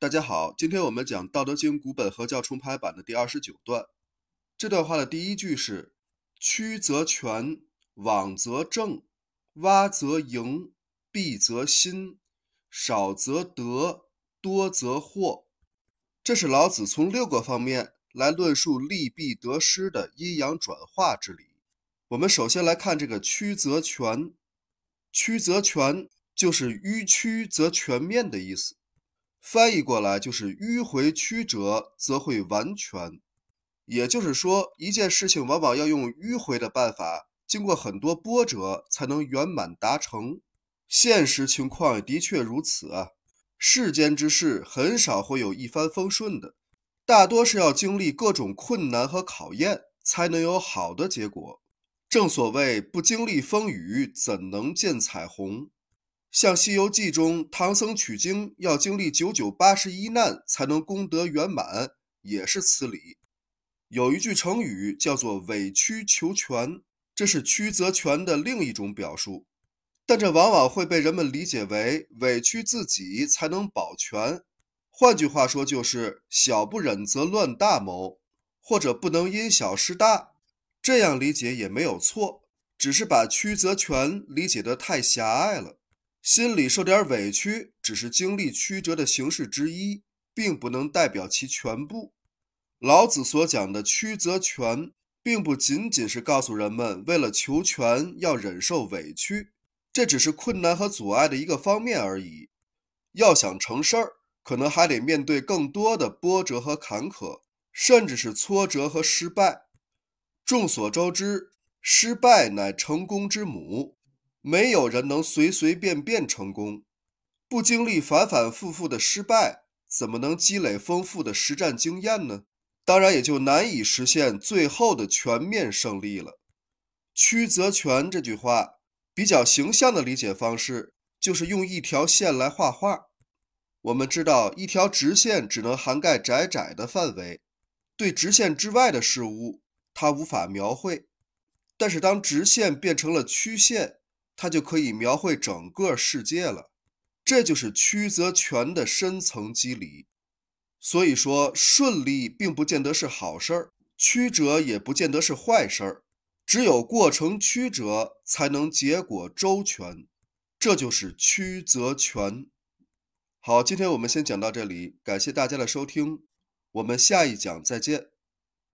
大家好，今天我们讲《道德经》古本合教重排版的第二十九段。这段话的第一句是：“曲则全，枉则正，洼则盈，敝则新，少则得，多则惑。”这是老子从六个方面来论述利弊得失的阴阳转化之理。我们首先来看这个“曲则全”，“曲则全”就是“迂曲则全面”的意思。翻译过来就是“迂回曲折，则会完全”。也就是说，一件事情往往要用迂回的办法，经过很多波折，才能圆满达成。现实情况也的确如此啊。世间之事很少会有一帆风顺的，大多是要经历各种困难和考验，才能有好的结果。正所谓“不经历风雨，怎能见彩虹”。像《西游记》中唐僧取经要经历九九八十一难才能功德圆满，也是此理。有一句成语叫做“委曲求全”，这是曲则全的另一种表述。但这往往会被人们理解为委屈自己才能保全，换句话说就是小不忍则乱大谋，或者不能因小失大。这样理解也没有错，只是把曲则全理解得太狭隘了。心里受点委屈，只是经历曲折的形式之一，并不能代表其全部。老子所讲的曲则全，并不仅仅是告诉人们为了求全要忍受委屈。这只是困难和阻碍的一个方面而已。要想成事儿，可能还得面对更多的波折和坎坷，甚至是挫折和失败。众所周知，失败乃成功之母。没有人能随随便便成功。不经历反反复复的失败，怎么能积累丰富的实战经验呢？当然，也就难以实现最后的全面胜利了。曲则全这句话。比较形象的理解方式就是用一条线来画画。我们知道，一条直线只能涵盖窄窄的范围，对直线之外的事物它无法描绘。但是，当直线变成了曲线，它就可以描绘整个世界了。这就是曲则全的深层机理。所以说，顺利并不见得是好事儿，曲折也不见得是坏事儿。只有过程曲折，才能结果周全，这就是曲则全。好，今天我们先讲到这里，感谢大家的收听，我们下一讲再见。